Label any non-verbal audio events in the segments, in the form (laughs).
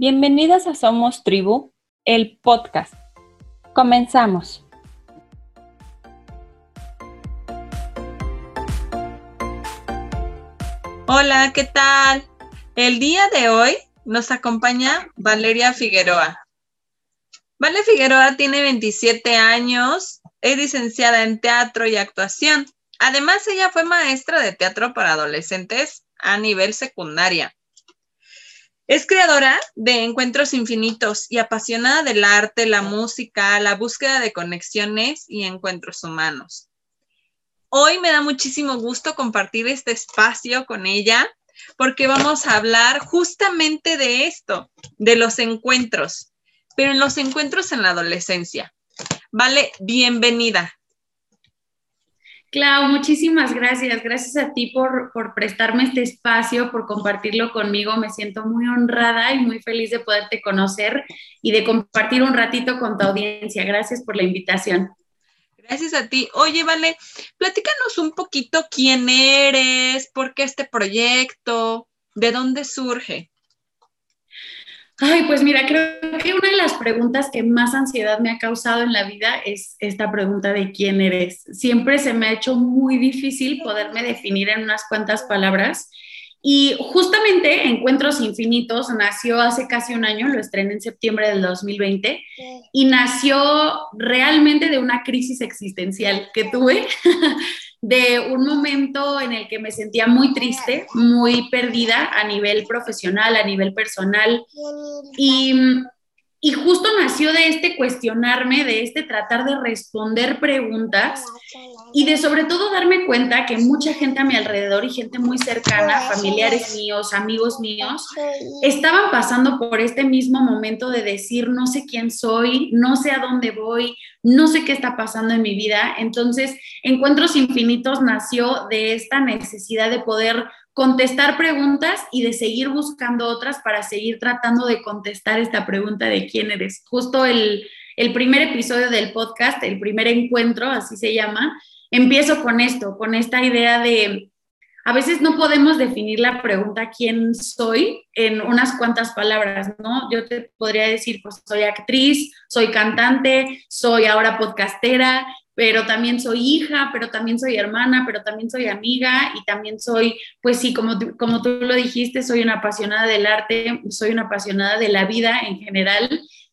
Bienvenidas a Somos Tribu, el podcast. Comenzamos. Hola, ¿qué tal? El día de hoy nos acompaña Valeria Figueroa. Vale Figueroa tiene 27 años, es licenciada en teatro y actuación. Además, ella fue maestra de teatro para adolescentes a nivel secundaria. Es creadora de Encuentros Infinitos y apasionada del arte, la música, la búsqueda de conexiones y encuentros humanos. Hoy me da muchísimo gusto compartir este espacio con ella porque vamos a hablar justamente de esto, de los encuentros, pero en los encuentros en la adolescencia. Vale, bienvenida. Clau, muchísimas gracias. Gracias a ti por, prestarme este espacio, por compartirlo conmigo. Me siento muy honrada y muy feliz de poderte conocer y de compartir un ratito con tu audiencia. Gracias por la invitación. Gracias a ti. Oye, Vale, platícanos un poquito quién eres, por qué este proyecto, de dónde surge. Ay, pues mira, creo que una de las preguntas que más ansiedad me ha causado en la vida es esta pregunta de quién eres. Siempre se me ha hecho muy difícil poderme definir en unas cuantas palabras. Y justamente Encuentros Infinitos nació hace casi un año, lo estrené en septiembre del 2020, y nació realmente de una crisis existencial que tuve de un momento en el que me sentía muy triste, muy perdida a nivel profesional, a nivel personal. Y, y justo nació de este cuestionarme, de este tratar de responder preguntas y de sobre todo darme cuenta que mucha gente a mi alrededor y gente muy cercana, familiares míos, amigos míos, estaban pasando por este mismo momento de decir, no sé quién soy, no sé a dónde voy, no sé qué está pasando en mi vida. Entonces, Encuentros Infinitos nació de esta necesidad de poder contestar preguntas y de seguir buscando otras para seguir tratando de contestar esta pregunta de quién eres. Justo el, el primer episodio del podcast, el primer encuentro, así se llama, empiezo con esto, con esta idea de, a veces no podemos definir la pregunta quién soy en unas cuantas palabras, ¿no? Yo te podría decir, pues soy actriz, soy cantante, soy ahora podcastera, pero también soy hija, pero también soy hermana, pero también soy amiga y también soy, pues sí, como, como tú lo dijiste, soy una apasionada del arte, soy una apasionada de la vida en general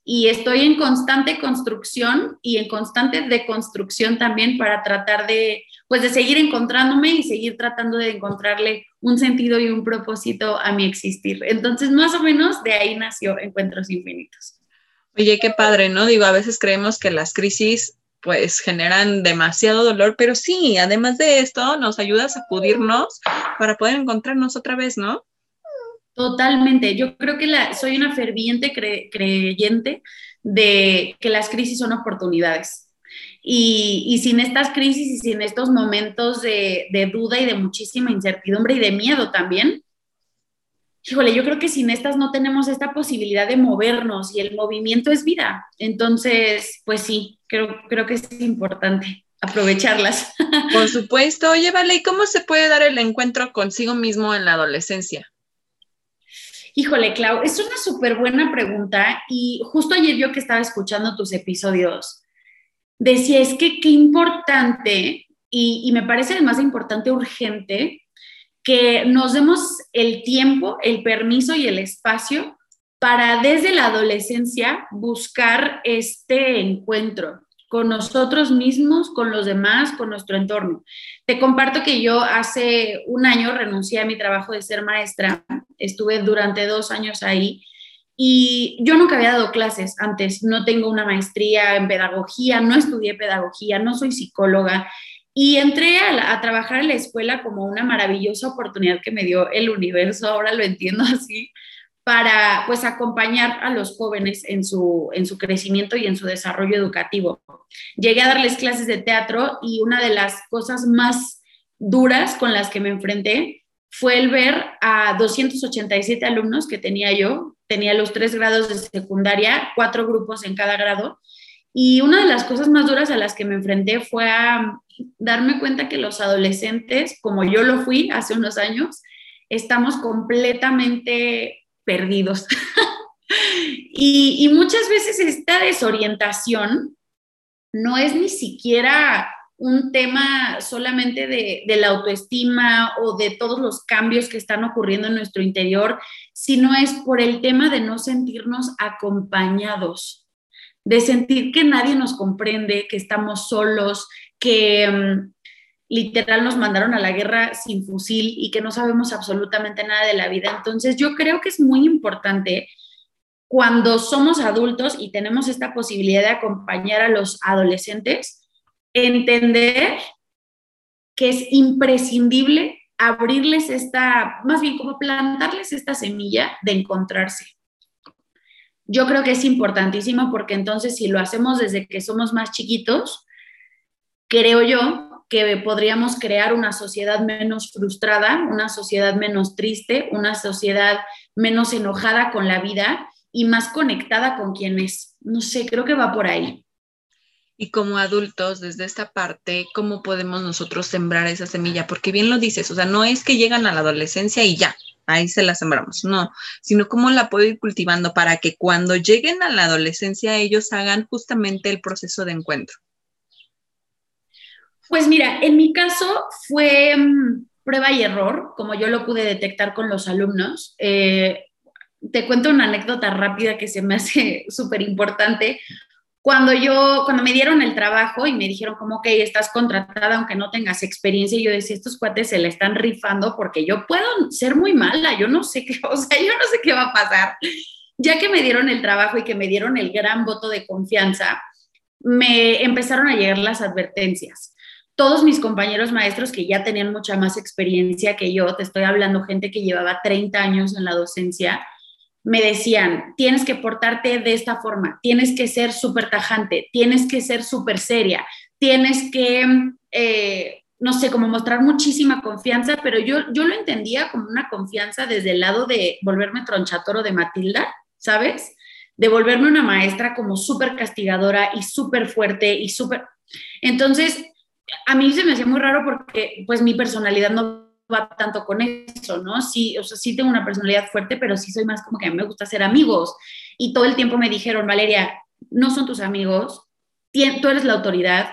y estoy en constante construcción y en constante deconstrucción también para tratar de, pues de seguir encontrándome y seguir tratando de encontrarle un sentido y un propósito a mi existir. Entonces, más o menos de ahí nació Encuentros Infinitos. Oye, qué padre, ¿no? Digo, a veces creemos que las crisis pues generan demasiado dolor, pero sí, además de esto, nos ayuda a sacudirnos para poder encontrarnos otra vez, ¿no? Totalmente. Yo creo que soy una ferviente creyente de que las crisis son oportunidades. Y, sin estas crisis y sin estos momentos de, de, duda y de muchísima incertidumbre y de miedo también, híjole, yo creo que sin estas no tenemos esta posibilidad de movernos y el movimiento es vida. Entonces, pues sí, creo, creo que es importante aprovecharlas. (laughs) Por supuesto. Oye, Vale, ¿y cómo se puede dar el encuentro consigo mismo en la adolescencia? Híjole, Clau, es una súper buena pregunta y justo ayer yo que estaba escuchando tus episodios, decía, es que qué importante y, me parece además importante, urgente, que nos demos el tiempo, el permiso y el espacio para desde la adolescencia buscar este encuentro con nosotros mismos, con los demás, con nuestro entorno. Te comparto que yo hace un año renuncié a mi trabajo de ser maestra, estuve durante dos años ahí y yo nunca había dado clases antes, no tengo una maestría en pedagogía, no estudié pedagogía, no soy psicóloga. Y entré a, a trabajar en la escuela como una maravillosa oportunidad que me dio el universo, ahora lo entiendo así, para pues acompañar a los jóvenes en su, en su crecimiento y en su desarrollo educativo. Llegué a darles clases de teatro y una de las cosas más duras con las que me enfrenté fue el ver a 287 alumnos que tenía yo, tenía los tres grados de secundaria, cuatro grupos en cada grado, y una de las cosas más duras a las que me enfrenté fue a darme cuenta que los adolescentes, como yo lo fui hace unos años, estamos completamente perdidos. (laughs) Y, muchas veces esta desorientación no es ni siquiera un tema solamente de, la autoestima o de todos los cambios que están ocurriendo en nuestro interior, sino es por el tema de no sentirnos acompañados, de sentir que nadie nos comprende, que estamos solos, que mm, literal nos mandaron a la guerra sin fusil y que no sabemos absolutamente nada de la vida. Entonces yo creo que es muy importante cuando somos adultos y tenemos esta posibilidad de acompañar a los adolescentes, entender que es imprescindible abrirles esta, más bien como plantarles esta semilla de encontrarse. Yo creo que es importantísimo porque entonces si lo hacemos desde que somos más chiquitos, creo yo que podríamos crear una sociedad menos frustrada, una sociedad menos triste, una sociedad menos enojada con la vida y más conectada con quien es. No sé, creo que va por ahí. Y como adultos, desde esta parte, ¿cómo podemos nosotros sembrar esa semilla? Porque bien lo dices, o sea, no es que llegan a la adolescencia y ya, ahí se la sembramos, no, sino cómo la puedo ir cultivando para que cuando lleguen a la adolescencia ellos hagan justamente el proceso de encuentro. Pues mira, en mi caso fue mm, prueba y error, como yo lo pude detectar con los alumnos. Eh, te cuento una anécdota rápida que se me hace (laughs) súper importante. Cuando yo, cuando me dieron el trabajo y me dijeron como, ok, estás contratada aunque no tengas experiencia, yo decía, estos cuates se la están rifando porque yo puedo ser muy mala, yo no sé qué, (laughs) o sea, yo no sé qué va a pasar. Ya que me dieron el trabajo y que me dieron el gran voto de confianza, me empezaron a llegar las advertencias todos mis compañeros maestros que ya tenían mucha más experiencia que yo, te estoy hablando gente que llevaba 30 años en la docencia, me decían, tienes que portarte de esta forma, tienes que ser súper tajante, tienes que ser súper seria, tienes que, eh, no sé, como mostrar muchísima confianza, pero yo, yo lo entendía como una confianza desde el lado de volverme tronchatoro de Matilda, ¿sabes? De volverme una maestra como súper castigadora y súper fuerte y súper... Entonces, a mí se me hacía muy raro porque pues mi personalidad no va tanto con eso, ¿no? Sí, o sea, sí tengo una personalidad fuerte, pero sí soy más como que me gusta ser amigos. Y todo el tiempo me dijeron, Valeria, no son tus amigos, tú eres la autoridad,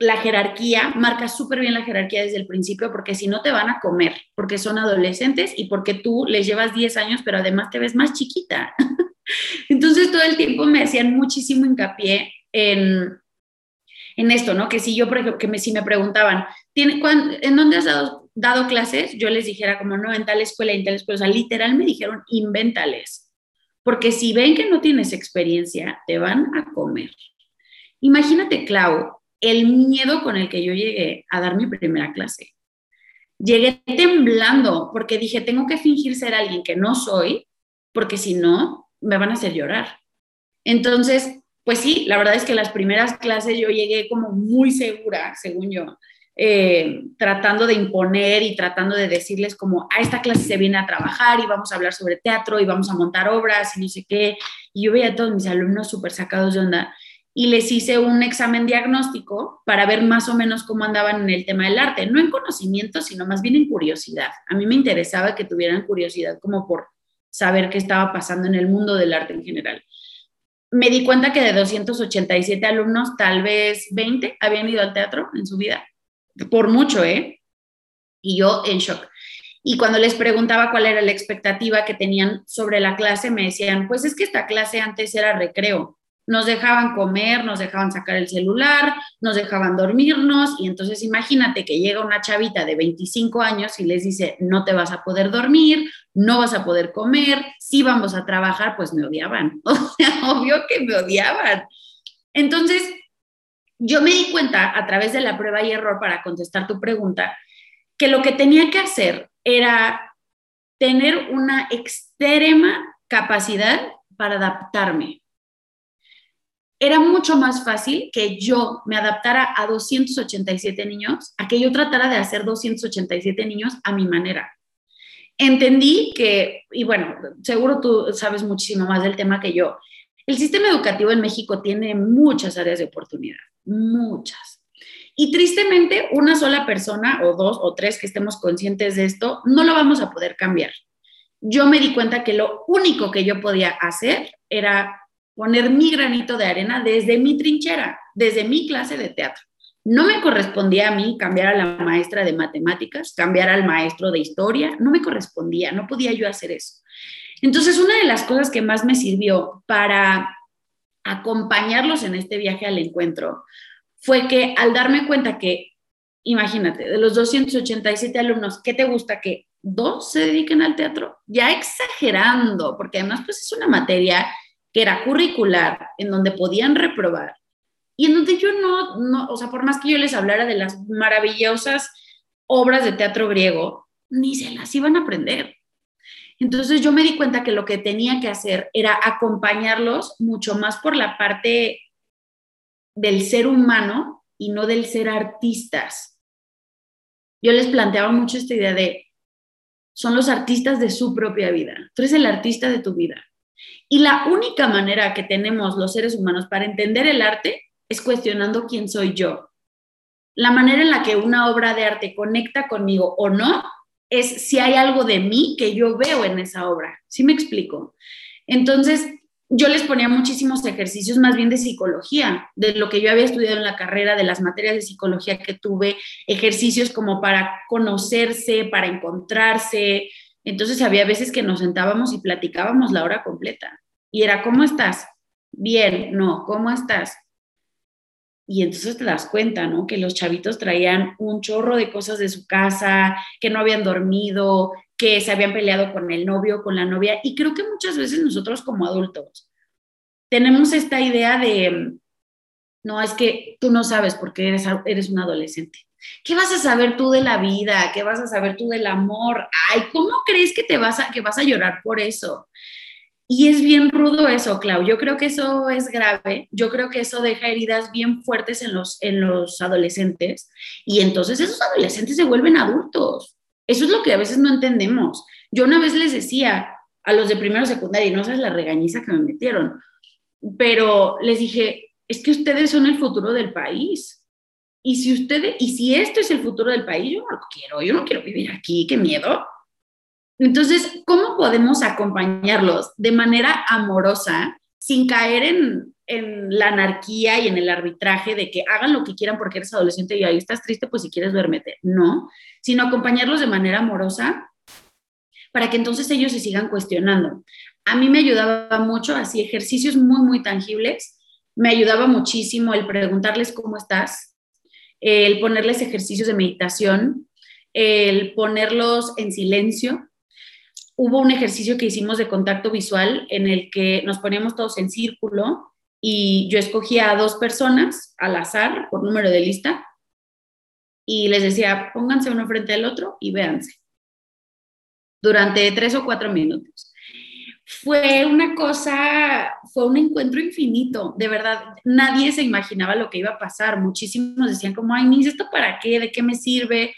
la jerarquía, marca súper bien la jerarquía desde el principio porque si no te van a comer, porque son adolescentes y porque tú les llevas 10 años, pero además te ves más chiquita. (laughs) Entonces todo el tiempo me hacían muchísimo hincapié en en esto, ¿no? Que si yo, por ejemplo, que me, si me preguntaban, ¿tiene, ¿en dónde has dado, dado, clases? Yo les dijera como, no, en tal escuela, en tal escuela. O sea, literal me dijeron, invéntales. Porque si ven que no tienes experiencia, te van a comer. Imagínate, Clau, el miedo con el que yo llegué a dar mi primera clase. Llegué temblando porque dije, tengo que fingir ser alguien que no soy, porque si no, me van a hacer llorar. Entonces, pues sí, la verdad es que las primeras clases yo llegué como muy segura, según yo, eh, tratando de imponer y tratando de decirles como, a esta clase se viene a trabajar y vamos a hablar sobre teatro y vamos a montar obras y no sé qué. Y yo veía a todos mis alumnos súper sacados de onda y les hice un examen diagnóstico para ver más o menos cómo andaban en el tema del arte, no en conocimiento, sino más bien en curiosidad. A mí me interesaba que tuvieran curiosidad como por saber qué estaba pasando en el mundo del arte en general me di cuenta que de 287 alumnos, tal vez 20 habían ido al teatro en su vida, por mucho, ¿eh? Y yo en shock. Y cuando les preguntaba cuál era la expectativa que tenían sobre la clase, me decían, pues es que esta clase antes era recreo nos dejaban comer, nos dejaban sacar el celular, nos dejaban dormirnos y entonces imagínate que llega una chavita de 25 años y les dice, no te vas a poder dormir, no vas a poder comer, si vamos a trabajar, pues me odiaban. (laughs) O sea, obvio que me odiaban. Entonces, yo me di cuenta a través de la prueba y error para contestar tu pregunta, que lo que tenía que hacer era tener una extrema capacidad para adaptarme era mucho más fácil que yo me adaptara a 287 niños, a que yo tratara de hacer 287 niños a mi manera. Entendí que, y bueno, seguro tú sabes muchísimo más del tema que yo, el sistema educativo en México tiene muchas áreas de oportunidad, muchas. Y tristemente, una sola persona o dos o tres que estemos conscientes de esto, no lo vamos a poder cambiar. Yo me di cuenta que lo único que yo podía hacer era poner mi granito de arena desde mi trinchera, desde mi clase de teatro. No me correspondía a mí cambiar a la maestra de matemáticas, cambiar al maestro de historia, no me correspondía, no podía yo hacer eso. Entonces, una de las cosas que más me sirvió para acompañarlos en este viaje al encuentro fue que al darme cuenta que, imagínate, de los 287 alumnos, ¿qué te gusta que dos se dediquen al teatro? Ya exagerando, porque además pues es una materia que era curricular, en donde podían reprobar, y en donde yo no, no, o sea, por más que yo les hablara de las maravillosas obras de teatro griego, ni se las iban a aprender. Entonces yo me di cuenta que lo que tenía que hacer era acompañarlos mucho más por la parte del ser humano y no del ser artistas. Yo les planteaba mucho esta idea de, son los artistas de su propia vida. Tú eres el artista de tu vida. Y la única manera que tenemos los seres humanos para entender el arte es cuestionando quién soy yo. La manera en la que una obra de arte conecta conmigo o no es si hay algo de mí que yo veo en esa obra. ¿Sí me explico? Entonces, yo les ponía muchísimos ejercicios más bien de psicología, de lo que yo había estudiado en la carrera, de las materias de psicología que tuve, ejercicios como para conocerse, para encontrarse. Entonces había veces que nos sentábamos y platicábamos la hora completa. Y era, ¿cómo estás? Bien, no, ¿cómo estás? Y entonces te das cuenta, ¿no? Que los chavitos traían un chorro de cosas de su casa, que no habían dormido, que se habían peleado con el novio, con la novia. Y creo que muchas veces nosotros como adultos tenemos esta idea de, no, es que tú no sabes porque eres, eres un adolescente. ¿Qué vas a saber tú de la vida? ¿Qué vas a saber tú del amor? Ay, ¿cómo crees que te vas a, que vas a llorar por eso? Y es bien rudo eso, Clau. Yo creo que eso es grave. Yo creo que eso deja heridas bien fuertes en los, en los adolescentes. Y entonces esos adolescentes se vuelven adultos. Eso es lo que a veces no entendemos. Yo una vez les decía a los de primero secundaria, y no sabes la regañiza que me metieron, pero les dije, es que ustedes son el futuro del país. Y si ustedes, y si esto es el futuro del país, yo no lo quiero, yo no quiero vivir aquí, qué miedo. Entonces, ¿cómo podemos acompañarlos de manera amorosa sin caer en, la anarquía y en el arbitraje de que hagan lo que quieran porque eres adolescente y ahí estás triste, pues si quieres duérmete? No, sino acompañarlos de manera amorosa para que entonces ellos se sigan cuestionando. A mí me ayudaba mucho, así ejercicios muy, muy tangibles. Me ayudaba muchísimo el preguntarles cómo estás, el ponerles ejercicios de meditación, el ponerlos en silencio, hubo un ejercicio que hicimos de contacto visual en el que nos poníamos todos en círculo y yo escogía a dos personas al azar por número de lista y les decía, pónganse uno frente al otro y véanse durante tres o cuatro minutos. Fue una cosa, fue un encuentro infinito, de verdad, nadie se imaginaba lo que iba a pasar, muchísimos decían como, ay, Nis, ¿esto para qué? ¿De qué me sirve?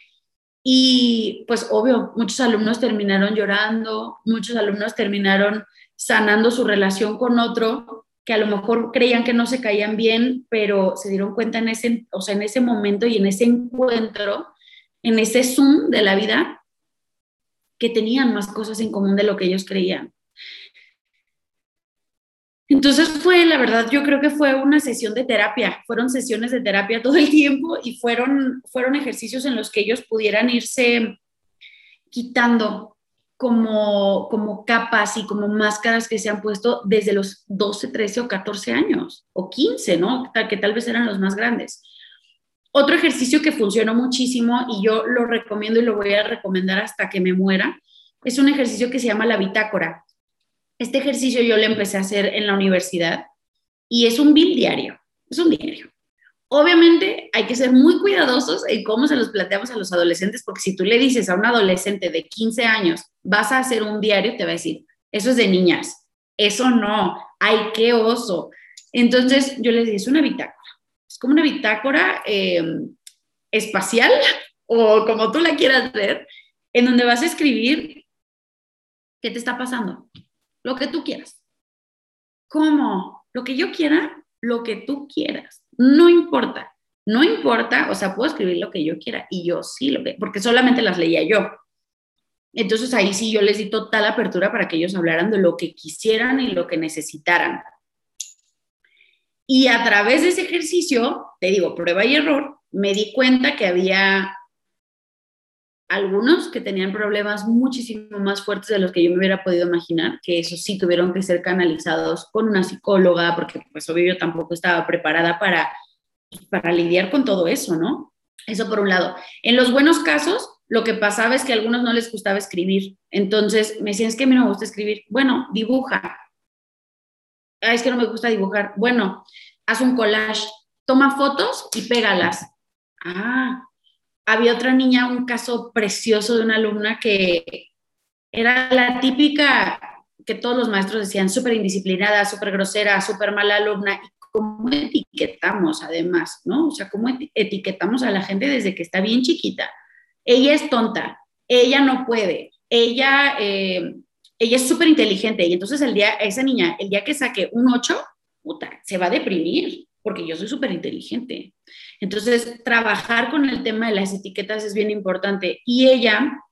Y pues obvio, muchos alumnos terminaron llorando, muchos alumnos terminaron sanando su relación con otro que a lo mejor creían que no se caían bien, pero se dieron cuenta en ese, o sea, en ese momento y en ese encuentro, en ese zoom de la vida, que tenían más cosas en común de lo que ellos creían. Entonces fue, la verdad, yo creo que fue una sesión de terapia, fueron sesiones de terapia todo el tiempo y fueron, fueron ejercicios en los que ellos pudieran irse quitando como, como capas y como máscaras que se han puesto desde los 12, 13 o 14 años, o 15, ¿no? Que tal vez eran los más grandes. Otro ejercicio que funcionó muchísimo y yo lo recomiendo y lo voy a recomendar hasta que me muera, es un ejercicio que se llama la bitácora. Este ejercicio yo lo empecé a hacer en la universidad y es un bill diario, es un diario. Obviamente hay que ser muy cuidadosos en cómo se los planteamos a los adolescentes, porque si tú le dices a un adolescente de 15 años, vas a hacer un diario, te va a decir, eso es de niñas, eso no, ay, qué oso. Entonces yo les dije, es una bitácora, es como una bitácora eh, espacial (laughs) o como tú la quieras ver, en donde vas a escribir qué te está pasando, lo que tú quieras. ¿Cómo? Lo que yo quiera, lo que tú quieras. No importa, no importa, o sea, puedo escribir lo que yo quiera y yo sí lo que, porque solamente las leía yo. Entonces ahí sí yo les di total apertura para que ellos hablaran de lo que quisieran y lo que necesitaran. Y a través de ese ejercicio, te digo, prueba y error, me di cuenta que había algunos que tenían problemas muchísimo más fuertes de los que yo me hubiera podido imaginar, que eso sí tuvieron que ser canalizados con una psicóloga, porque pues obvio yo tampoco estaba preparada para, para lidiar con todo eso, ¿no? Eso por un lado. En los buenos casos, lo que pasaba es que a algunos no les gustaba escribir. Entonces me decían, es que a mí no me gusta escribir. Bueno, dibuja. Ah, es que no me gusta dibujar. Bueno, haz un collage, toma fotos y pégalas. Ah, había otra niña, un caso precioso de una alumna que era la típica que todos los maestros decían, súper indisciplinada, súper grosera, súper mala alumna. ¿Y cómo etiquetamos además, no? O sea, ¿cómo etiquetamos a la gente desde que está bien chiquita? Ella es tonta, ella no puede, ella, eh, ella es súper inteligente. Y entonces el día, esa niña, el día que saque un 8, puta, se va a deprimir porque yo soy súper inteligente. Entonces, trabajar con el tema de las etiquetas es bien importante. Y ella,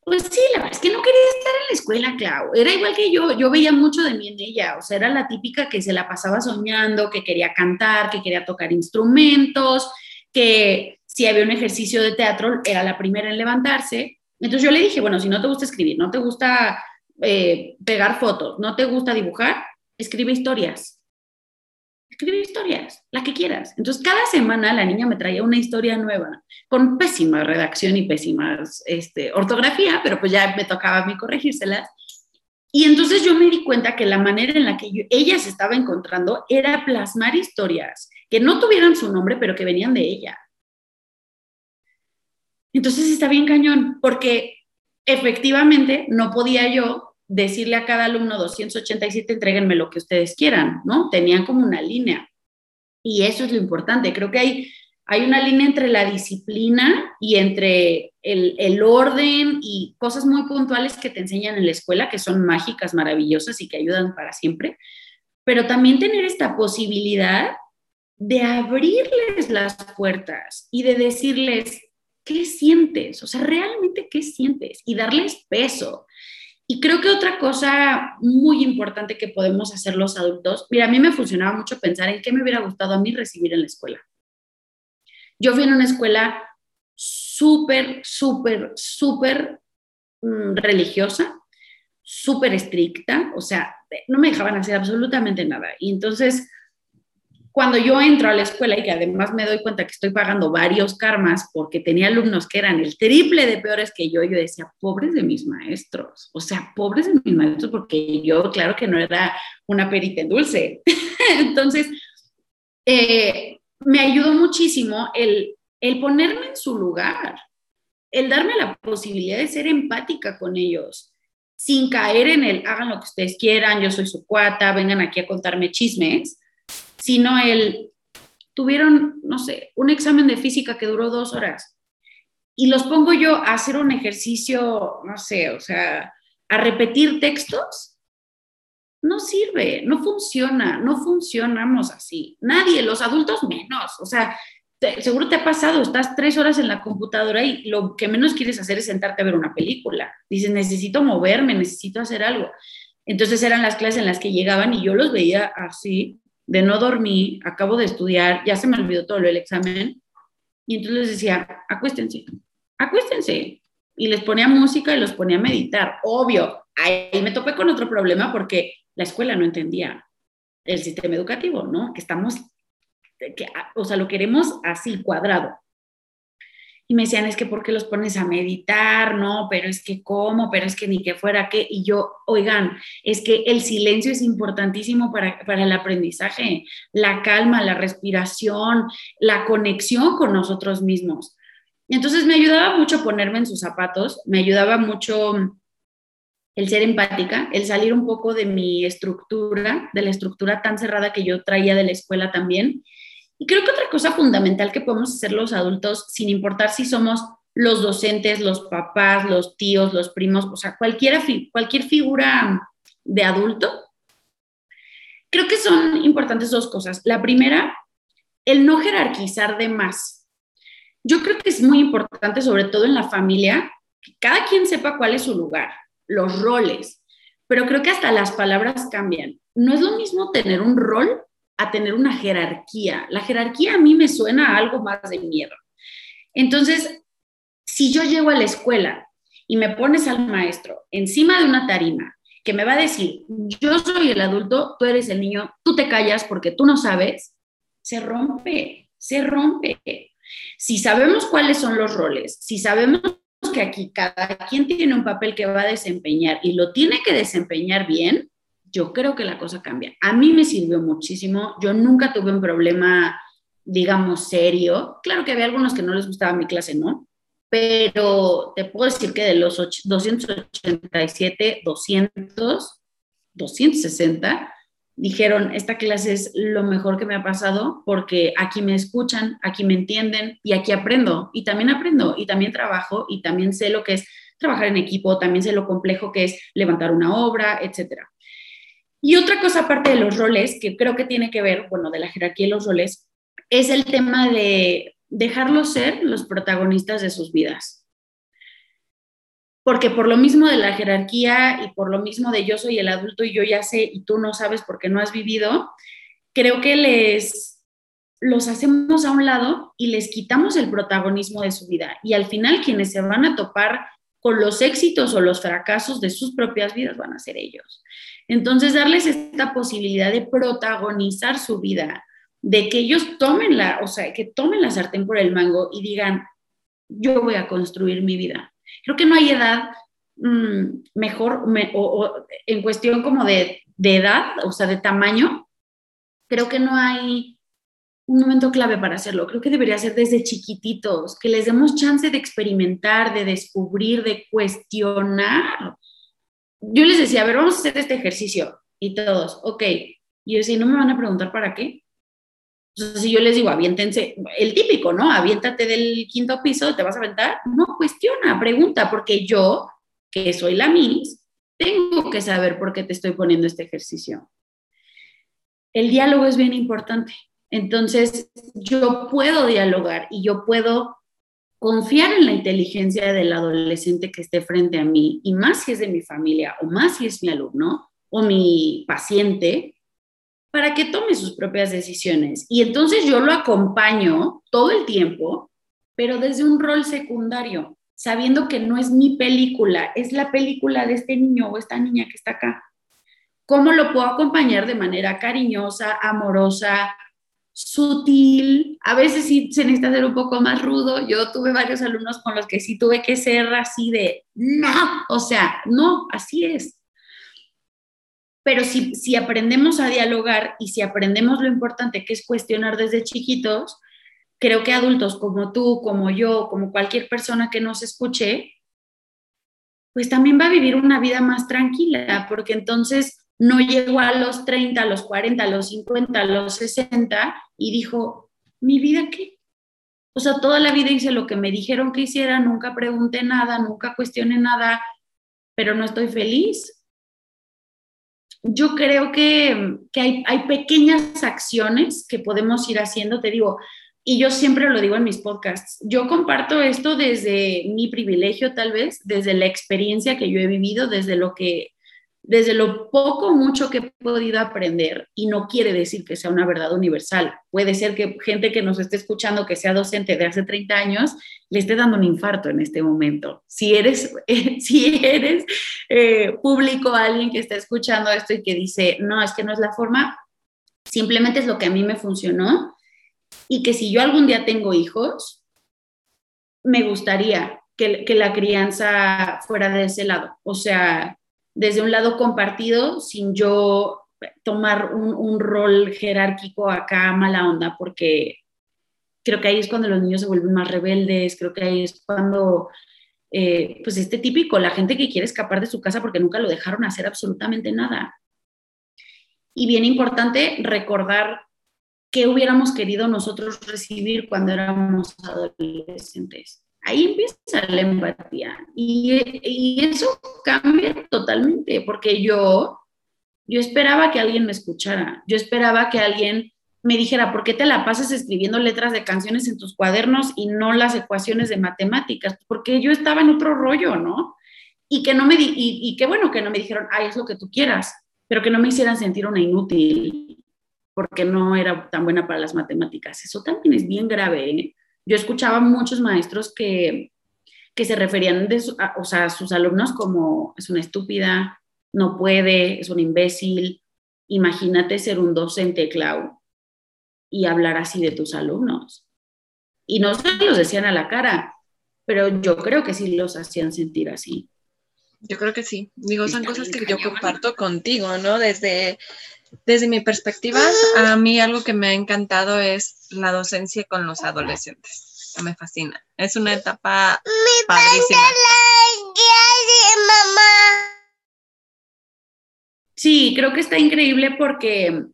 pues sí, la verdad es que no quería estar en la escuela, Clau. Era igual que yo, yo veía mucho de mí en ella. O sea, era la típica que se la pasaba soñando, que quería cantar, que quería tocar instrumentos, que si había un ejercicio de teatro, era la primera en levantarse. Entonces yo le dije, bueno, si no te gusta escribir, no te gusta eh, pegar fotos, no te gusta dibujar, escribe historias escribe historias, la que quieras. Entonces, cada semana la niña me traía una historia nueva, con pésima redacción y pésimas este, ortografía, pero pues ya me tocaba a mí corregírselas. Y entonces yo me di cuenta que la manera en la que ella se estaba encontrando era plasmar historias que no tuvieran su nombre, pero que venían de ella. Entonces está bien cañón, porque efectivamente no podía yo decirle a cada alumno 287, entréguenme lo que ustedes quieran, ¿no? Tenían como una línea. Y eso es lo importante. Creo que hay, hay una línea entre la disciplina y entre el, el, orden y cosas muy puntuales que te enseñan en la escuela, que son mágicas, maravillosas y que ayudan para siempre. Pero también tener esta posibilidad de abrirles las puertas y de decirles, ¿qué sientes? O sea, realmente, ¿qué sientes? Y darles peso y creo que otra cosa muy importante que podemos hacer los adultos, mira, a mí me funcionaba mucho pensar en qué me hubiera gustado a mí recibir en la escuela. Yo fui en una escuela súper, súper, súper mm, religiosa, súper estricta, o sea, no me dejaban hacer absolutamente nada. Y entonces cuando yo entro a la escuela y que además me doy cuenta que estoy pagando varios karmas porque tenía alumnos que eran el triple de peores que yo, yo decía, pobres de mis maestros, o sea, pobres de mis maestros porque yo, claro que no era una perita en dulce. (laughs) Entonces, eh, me ayudó muchísimo el, el ponerme en su lugar, el darme la posibilidad de ser empática con ellos, sin caer en el hagan lo que ustedes quieran, yo soy su cuata, vengan aquí a contarme chismes sino el, tuvieron, no sé, un examen de física que duró dos horas y los pongo yo a hacer un ejercicio, no sé, o sea, a repetir textos, no sirve, no funciona, no funcionamos así. Nadie, los adultos menos, o sea, seguro te ha pasado, estás tres horas en la computadora y lo que menos quieres hacer es sentarte a ver una película. Dices, necesito moverme, necesito hacer algo. Entonces eran las clases en las que llegaban y yo los veía así, de no dormir, acabo de estudiar, ya se me olvidó todo el examen, y entonces les decía, acuéstense, acuéstense. Y les ponía música y los ponía a meditar. Obvio, ahí me topé con otro problema porque la escuela no entendía el sistema educativo, ¿no? Que estamos, que, o sea, lo queremos así, cuadrado. Y me decían, es que ¿por qué los pones a meditar? No, pero es que cómo, pero es que ni que fuera qué. Y yo, oigan, es que el silencio es importantísimo para, para el aprendizaje, la calma, la respiración, la conexión con nosotros mismos. Entonces me ayudaba mucho ponerme en sus zapatos, me ayudaba mucho el ser empática, el salir un poco de mi estructura, de la estructura tan cerrada que yo traía de la escuela también, y creo que otra cosa fundamental que podemos hacer los adultos, sin importar si somos los docentes, los papás, los tíos, los primos, o sea, cualquiera, cualquier figura de adulto, creo que son importantes dos cosas. La primera, el no jerarquizar de más. Yo creo que es muy importante, sobre todo en la familia, que cada quien sepa cuál es su lugar, los roles, pero creo que hasta las palabras cambian. No es lo mismo tener un rol a tener una jerarquía. La jerarquía a mí me suena a algo más de miedo. Entonces, si yo llego a la escuela y me pones al maestro encima de una tarima que me va a decir, yo soy el adulto, tú eres el niño, tú te callas porque tú no sabes, se rompe, se rompe. Si sabemos cuáles son los roles, si sabemos que aquí cada quien tiene un papel que va a desempeñar y lo tiene que desempeñar bien, yo creo que la cosa cambia. A mí me sirvió muchísimo, yo nunca tuve un problema, digamos, serio. Claro que había algunos que no les gustaba mi clase, ¿no? pero te puedo decir que de los 287, 200, 260 dijeron, esta clase es lo mejor que me ha pasado porque aquí me escuchan, aquí me entienden y aquí aprendo. Y también aprendo y también trabajo y también sé lo que es trabajar en equipo, también sé lo complejo que es levantar una obra, etc. Y otra cosa aparte de los roles, que creo que tiene que ver, bueno, de la jerarquía y los roles, es el tema de dejarlos ser los protagonistas de sus vidas. Porque por lo mismo de la jerarquía y por lo mismo de yo soy el adulto y yo ya sé y tú no sabes porque no has vivido, creo que les los hacemos a un lado y les quitamos el protagonismo de su vida. Y al final quienes se van a topar con los éxitos o los fracasos de sus propias vidas van a ser ellos. Entonces, darles esta posibilidad de protagonizar su vida, de que ellos tomen la, o sea, que tomen la sartén por el mango y digan, yo voy a construir mi vida. Creo que no hay edad mm, mejor o, en cuestión como de, de edad, o sea, de tamaño, creo que no hay un momento clave para hacerlo. Creo que debería ser desde chiquititos, que les demos chance de experimentar, de descubrir, de cuestionar. Yo les decía, a ver, vamos a hacer este ejercicio. Y todos, ok. Y yo decía, ¿no me van a preguntar para qué? Entonces, si yo les digo, aviéntense, el típico, ¿no? Aviéntate del quinto piso, ¿te vas a aventar? No, cuestiona, pregunta, porque yo, que soy la Miss, tengo que saber por qué te estoy poniendo este ejercicio. El diálogo es bien importante. Entonces, yo puedo dialogar y yo puedo confiar en la inteligencia del adolescente que esté frente a mí, y más si es de mi familia, o más si es mi alumno o mi paciente, para que tome sus propias decisiones. Y entonces yo lo acompaño todo el tiempo, pero desde un rol secundario, sabiendo que no es mi película, es la película de este niño o esta niña que está acá. ¿Cómo lo puedo acompañar de manera cariñosa, amorosa, sutil? A veces sí se necesita ser un poco más rudo. Yo tuve varios alumnos con los que sí tuve que ser así de, no, o sea, no, así es pero si, si aprendemos a dialogar y si aprendemos lo importante que es cuestionar desde chiquitos, creo que adultos como tú, como yo, como cualquier persona que nos escuche, pues también va a vivir una vida más tranquila, porque entonces no llegó a los 30, a los 40, a los 50, a los 60 y dijo, ¿mi vida qué? O sea, toda la vida hice lo que me dijeron que hiciera, nunca pregunté nada, nunca cuestioné nada, pero no estoy feliz yo creo que, hay, hay, pequeñas acciones que podemos ir haciendo, te digo, y yo siempre lo digo en mis podcasts, yo comparto esto desde mi privilegio tal vez, desde la experiencia que yo he vivido, desde lo que desde lo poco mucho que he podido aprender, y no quiere decir que sea una verdad universal, puede ser que gente que nos esté escuchando, que sea docente de hace 30 años, le esté dando un infarto en este momento. Si eres, (laughs) si eres eh, público, alguien que está escuchando esto y que dice, no, es que no es la forma, simplemente es lo que a mí me funcionó, y que si yo algún día tengo hijos, me gustaría que la crianza fuera de ese lado. O sea, desde un lado compartido sin yo tomar un, rol jerárquico acá mala onda, porque creo que ahí es cuando los niños se vuelven más rebeldes, creo que ahí es cuando, eh, pues este típico, la gente que quiere escapar de su casa porque nunca lo dejaron hacer absolutamente nada. Y bien importante recordar qué hubiéramos querido nosotros recibir cuando éramos adolescentes ahí empieza la empatía. Y, eso cambia totalmente, porque yo, yo esperaba que alguien me escuchara, yo esperaba que alguien me dijera, ¿por qué te la pasas escribiendo letras de canciones en tus cuadernos y no las ecuaciones de matemáticas? Porque yo estaba en otro rollo, ¿no? Y que no me di, y, qué bueno que no me dijeron, ay, es lo que tú quieras, pero que no me hicieran sentir una inútil porque no era tan buena para las matemáticas. Eso también es bien grave. ¿eh? Yo escuchaba muchos maestros que, que se referían de a, o sea, a sus alumnos como es una estúpida, no puede, es un imbécil. Imagínate ser un docente, Clau, y hablar así de tus alumnos. Y no se los decían a la cara, pero yo creo que sí los hacían sentir así. Yo creo que sí. Digo, son cosas que yo comparto contigo, ¿no? Desde, desde mi perspectiva, a mí algo que me ha encantado es la docencia con los adolescentes. Me fascina. Es una etapa padrísima. Sí, creo que está increíble porque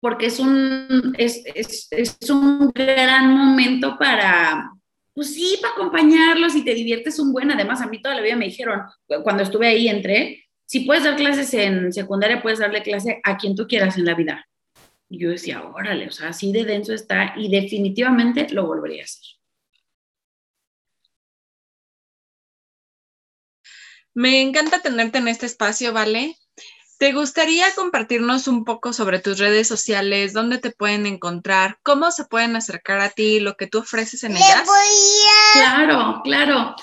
porque es un, es, es, un gran momento para, pues sí, para acompañarlos y te diviertes un buen. Además, a mí toda la vida me dijeron, cuando estuve ahí, entré, si puedes dar clases en secundaria, puedes darle clase a quien tú quieras en la vida. Y yo decía, órale, o sea, así de denso está y definitivamente lo volvería a hacer. Me encanta tenerte en este espacio, ¿vale? ¿Te gustaría compartirnos un poco sobre tus redes sociales? ¿Dónde te pueden encontrar? ¿Cómo se pueden acercar a ti? ¿Lo que tú ofreces en ellas? Claro, claro.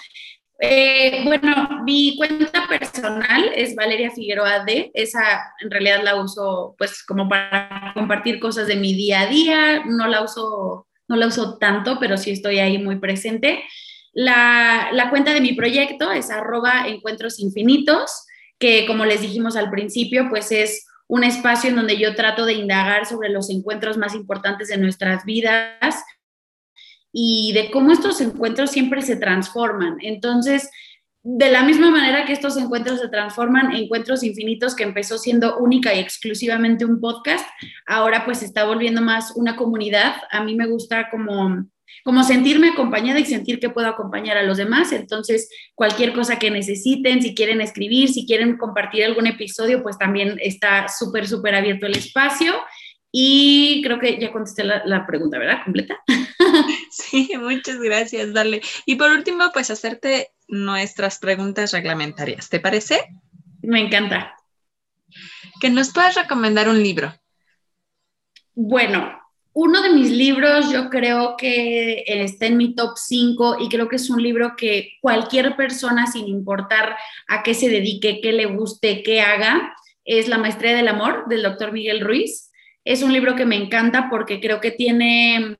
Eh, bueno, mi cuenta personal es Valeria Figueroa D. Esa en realidad la uso pues como para compartir cosas de mi día a día. No la uso, no la uso tanto, pero sí estoy ahí muy presente. La, la cuenta de mi proyecto es arroba encuentros infinitos que como les dijimos al principio, pues es un espacio en donde yo trato de indagar sobre los encuentros más importantes de nuestras vidas y de cómo estos encuentros siempre se transforman. Entonces, de la misma manera que estos encuentros se transforman, encuentros infinitos que empezó siendo única y exclusivamente un podcast, ahora pues está volviendo más una comunidad. A mí me gusta como como sentirme acompañada y sentir que puedo acompañar a los demás. Entonces, cualquier cosa que necesiten, si quieren escribir, si quieren compartir algún episodio, pues también está súper, súper abierto el espacio. Y creo que ya contesté la, pregunta, ¿verdad? ¿Completa? (laughs) (laughs) Sí, muchas gracias, dale. Y por último, pues hacerte nuestras preguntas reglamentarias. ¿Te parece? Me encanta. Que nos puedas recomendar un libro. Bueno, uno de mis libros yo creo que está en mi top 5 y creo que es un libro que cualquier persona, sin importar a qué se dedique, qué le guste, qué haga, es La Maestría del Amor del doctor Miguel Ruiz. Es un libro que me encanta porque creo que tiene,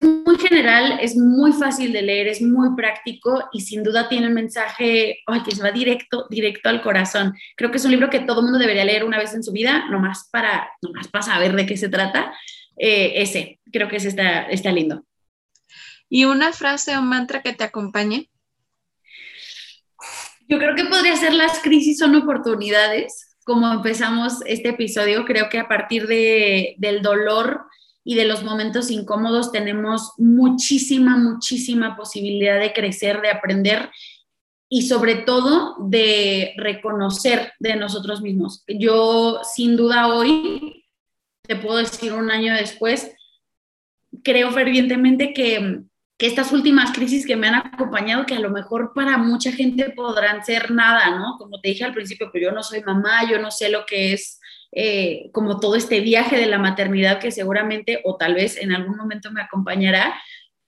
muy general, es muy fácil de leer, es muy práctico y sin duda tiene un mensaje que se va directo, directo al corazón. Creo que es un libro que todo mundo debería leer una vez en su vida, nomás para, nomás para saber de qué se trata. Eh, ese, creo que ese está, está lindo. ¿Y una frase o mantra que te acompañe? Yo creo que podría ser las crisis son oportunidades. Como empezamos este episodio, creo que a partir de, del dolor y de los momentos incómodos tenemos muchísima, muchísima posibilidad de crecer, de aprender y sobre todo de reconocer de nosotros mismos. Yo sin duda hoy, te puedo decir un año después, creo fervientemente que, que estas últimas crisis que me han acompañado, que a lo mejor para mucha gente podrán ser nada, ¿no? Como te dije al principio, pero yo no soy mamá, yo no sé lo que es eh, como todo este viaje de la maternidad que seguramente o tal vez en algún momento me acompañará,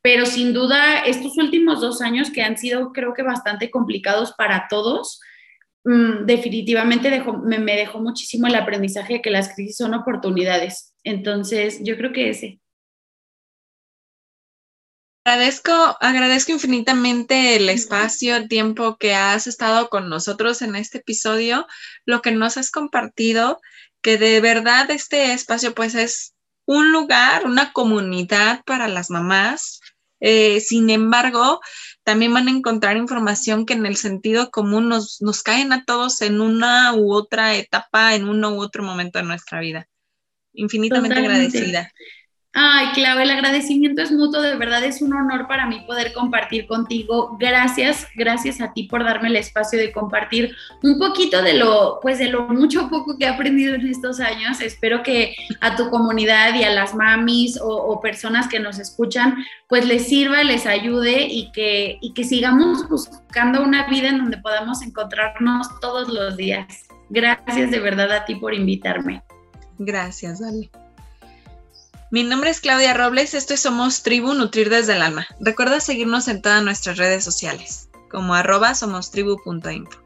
pero sin duda estos últimos dos años que han sido creo que bastante complicados para todos, mm, definitivamente me, me, dejó muchísimo el aprendizaje de que las crisis son oportunidades. Entonces, yo creo que ese. Agradezco, agradezco infinitamente el espacio, el tiempo que has estado con nosotros en este episodio, lo que nos has compartido que de verdad este espacio pues es un lugar, una comunidad para las mamás. Eh, sin embargo, también van a encontrar información que en el sentido común nos, nos caen a todos en una u otra etapa, en uno u otro momento de nuestra vida. Infinitamente agradecida. Ay, Clau, el agradecimiento es mutuo, de verdad es un honor para mí poder compartir contigo. Gracias, gracias a ti por darme el espacio de compartir un poquito de lo, pues de lo mucho poco que he aprendido en estos años. Espero que a tu comunidad y a las mamis o, personas que nos escuchan, pues les sirva, les ayude y que, y que sigamos buscando una vida en donde podamos encontrarnos todos los días. Gracias de verdad a ti por invitarme. Gracias, Dale. Mi nombre es Claudia Robles, esto es Somos Tribu Nutrir desde el Alma. Recuerda seguirnos en todas nuestras redes sociales, como arroba somostribu.info.